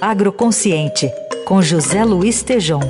Agroconsciente, com José Luiz Tejom.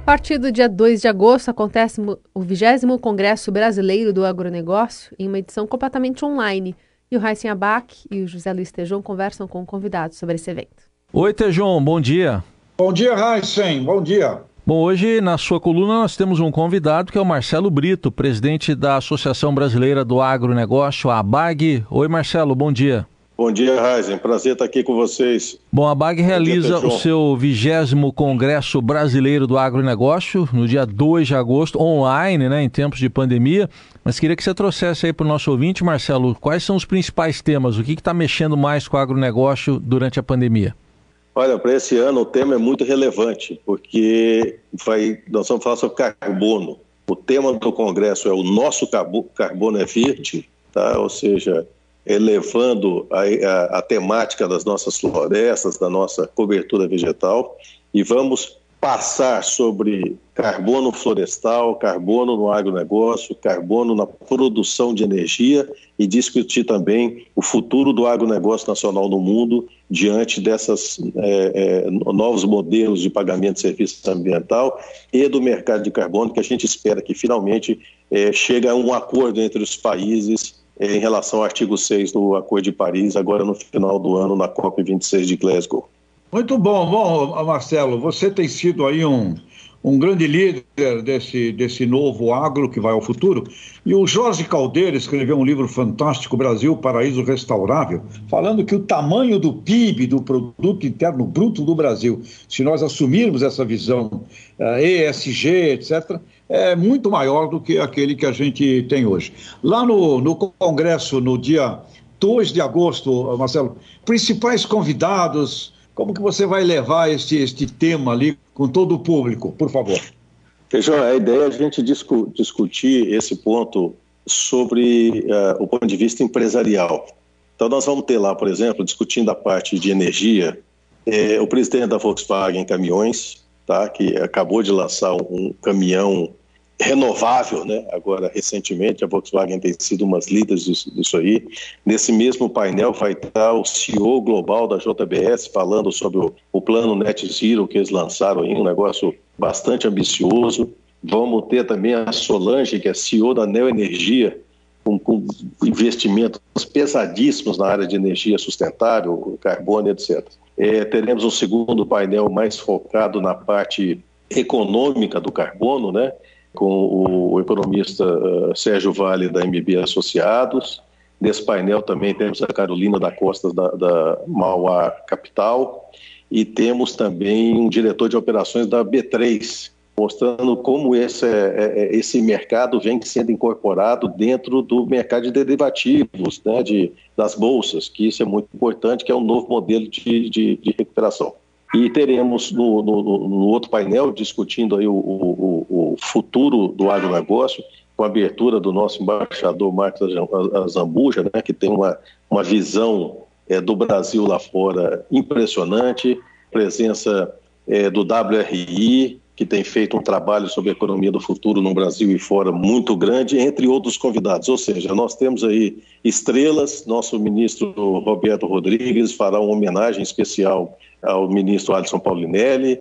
A partir do dia 2 de agosto acontece o 20 Congresso Brasileiro do Agronegócio em uma edição completamente online. E o Raíssen Abac e o José Luiz Tejon conversam com convidados sobre esse evento. Oi, Tejon, bom dia. Bom dia, Raíssen, bom dia. Bom, hoje na sua coluna nós temos um convidado que é o Marcelo Brito, presidente da Associação Brasileira do Agronegócio, a ABAG. Oi, Marcelo, bom dia. Bom dia, Raizen. Prazer estar aqui com vocês. Bom, a BAG realiza dia, o seu vigésimo Congresso Brasileiro do Agronegócio no dia 2 de agosto, online, né, em tempos de pandemia. Mas queria que você trouxesse aí para o nosso ouvinte, Marcelo, quais são os principais temas? O que está mexendo mais com o agronegócio durante a pandemia? Olha, para esse ano o tema é muito relevante, porque vai, nós vamos falar sobre carbono. O tema do Congresso é o nosso carbono é verde, tá? ou seja, elevando a, a, a temática das nossas florestas, da nossa cobertura vegetal, e vamos passar sobre carbono florestal, carbono no agronegócio, carbono na produção de energia e discutir também o futuro do agronegócio nacional no mundo diante desses é, é, novos modelos de pagamento de serviço ambiental e do mercado de carbono que a gente espera que finalmente é, chegue a um acordo entre os países é, em relação ao artigo 6 do Acordo de Paris, agora no final do ano, na COP26 de Glasgow. Muito bom. Bom, Marcelo, você tem sido aí um, um grande líder desse, desse novo agro que vai ao futuro. E o Jorge Caldeira escreveu um livro fantástico, Brasil, Paraíso Restaurável, falando que o tamanho do PIB, do Produto Interno Bruto do Brasil, se nós assumirmos essa visão uh, eh, ESG, etc., é muito maior do que aquele que a gente tem hoje. Lá no, no Congresso, no dia 2 de agosto, Marcelo, principais convidados, como que você vai levar este, este tema ali com todo o público, por favor? Feijão, a ideia é a gente discu discutir esse ponto sobre uh, o ponto de vista empresarial. Então, nós vamos ter lá, por exemplo, discutindo a parte de energia, eh, o presidente da Volkswagen Caminhões, tá, que acabou de lançar um caminhão renovável, né? Agora, recentemente, a Volkswagen tem sido umas líderes disso, disso, aí. Nesse mesmo painel vai estar o CEO global da JBS falando sobre o, o plano Net Zero que eles lançaram aí, um negócio bastante ambicioso. Vamos ter também a Solange, que é CEO da Neoenergia, com, com investimentos pesadíssimos na área de energia sustentável, carbono, etc. É, teremos um segundo painel mais focado na parte econômica do carbono, né? Com o economista uh, Sérgio Vale da MB Associados. Nesse painel também temos a Carolina da Costa da, da Mauá Capital e temos também um diretor de operações da B3, mostrando como esse, é, é, esse mercado vem sendo incorporado dentro do mercado de derivativos, né, de, das bolsas, que isso é muito importante, que é um novo modelo de, de, de recuperação. E teremos no, no, no, outro painel discutindo aí o, o, o, futuro do agronegócio, com a abertura do nosso embaixador Marcos Azambuja, né, que tem uma, uma visão é, do Brasil lá fora impressionante, presença é, do WRI, que tem feito um trabalho sobre a economia do futuro no Brasil e fora muito grande, entre outros convidados. Ou seja, nós temos aí estrelas, nosso ministro Roberto Rodrigues fará uma homenagem especial ao ministro Alisson Paulinelli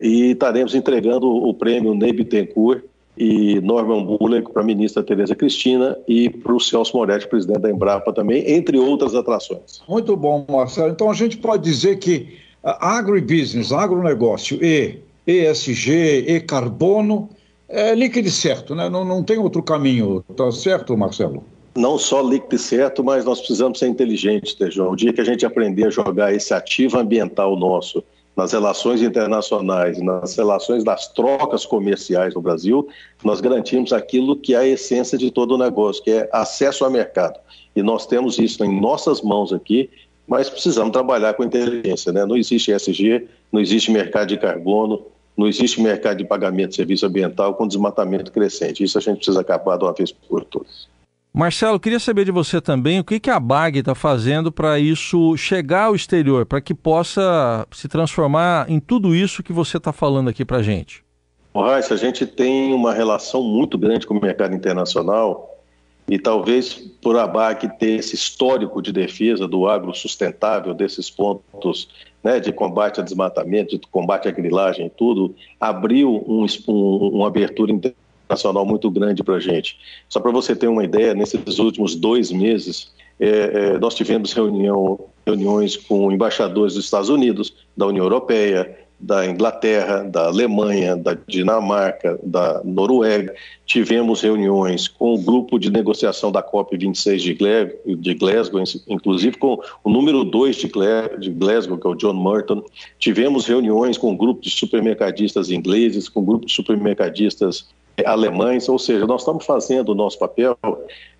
e estaremos entregando o prêmio Ney Bittencourt e Norman Buller para a ministra Tereza Cristina e para o Celso Moretti, presidente da Embrapa também, entre outras atrações. Muito bom, Marcelo. Então a gente pode dizer que agribusiness, agronegócio e ESG e carbono é líquido certo, né? Não, não tem outro caminho, tá certo, Marcelo? Não só líquido certo, mas nós precisamos ser inteligentes, Tejão. O dia que a gente aprender a jogar esse ativo ambiental nosso nas relações internacionais, nas relações das trocas comerciais no Brasil, nós garantimos aquilo que é a essência de todo o negócio, que é acesso ao mercado. E nós temos isso em nossas mãos aqui, mas precisamos trabalhar com inteligência. Né? Não existe ESG, não existe mercado de carbono, não existe mercado de pagamento de serviço ambiental com desmatamento crescente. Isso a gente precisa acabar de uma vez por todas. Marcelo, queria saber de você também o que, que a BAG está fazendo para isso chegar ao exterior, para que possa se transformar em tudo isso que você está falando aqui para a gente. Raíssa, a gente tem uma relação muito grande com o mercado internacional E talvez por a BAC ter esse histórico de defesa do agro sustentável, desses pontos né, de combate a desmatamento, de combate à grilagem, tudo, abriu um, um, uma abertura internacional muito grande para a gente. Só para você ter uma ideia, nesses últimos dois meses, é, é, nós tivemos reunião, reuniões com embaixadores dos Estados Unidos, da União Europeia, da Inglaterra, da Alemanha, da Dinamarca, da Noruega. Tivemos reuniões com o grupo de negociação da COP26 de Glasgow, inclusive com o número 2 de Glasgow, que é o John Merton. Tivemos reuniões com o grupo de supermercadistas ingleses, com o grupo de supermercadistas alemães, ou seja, nós estamos fazendo o nosso papel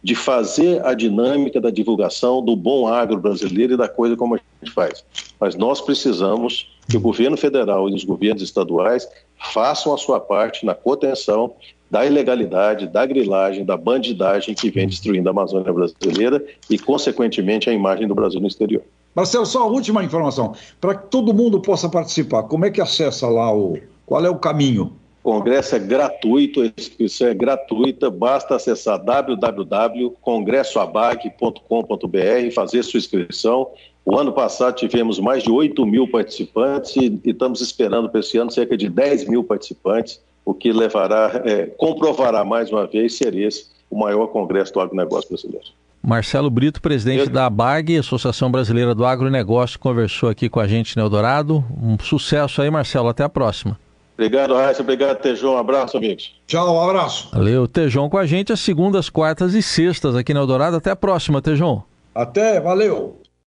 de fazer a dinâmica da divulgação do bom agro brasileiro e da coisa como a gente faz. Mas nós precisamos que o governo federal e os governos estaduais façam a sua parte na contenção da ilegalidade, da grilagem, da bandidagem que vem destruindo a Amazônia brasileira e, consequentemente, a imagem do Brasil no exterior. Marcelo, só a última informação. Para que todo mundo possa participar, como é que acessa lá o. Qual é o caminho? O congresso é gratuito, a inscrição é gratuita, basta acessar www.congressoabag.com.br e fazer sua inscrição. O ano passado tivemos mais de 8 mil participantes e, e estamos esperando para esse ano cerca de 10 mil participantes, o que levará, é, comprovará mais uma vez ser esse o maior congresso do agronegócio brasileiro. Marcelo Brito, presidente Eu... da ABAG, Associação Brasileira do Agronegócio, conversou aqui com a gente no Eldorado. Um sucesso aí, Marcelo. Até a próxima. Obrigado, Raíssa. Obrigado, Tejão. Um abraço, amigos. Tchau, um abraço. Valeu, Tejão com a gente às segundas, quartas e sextas aqui no Eldorado. Até a próxima, Tejão. Até, valeu.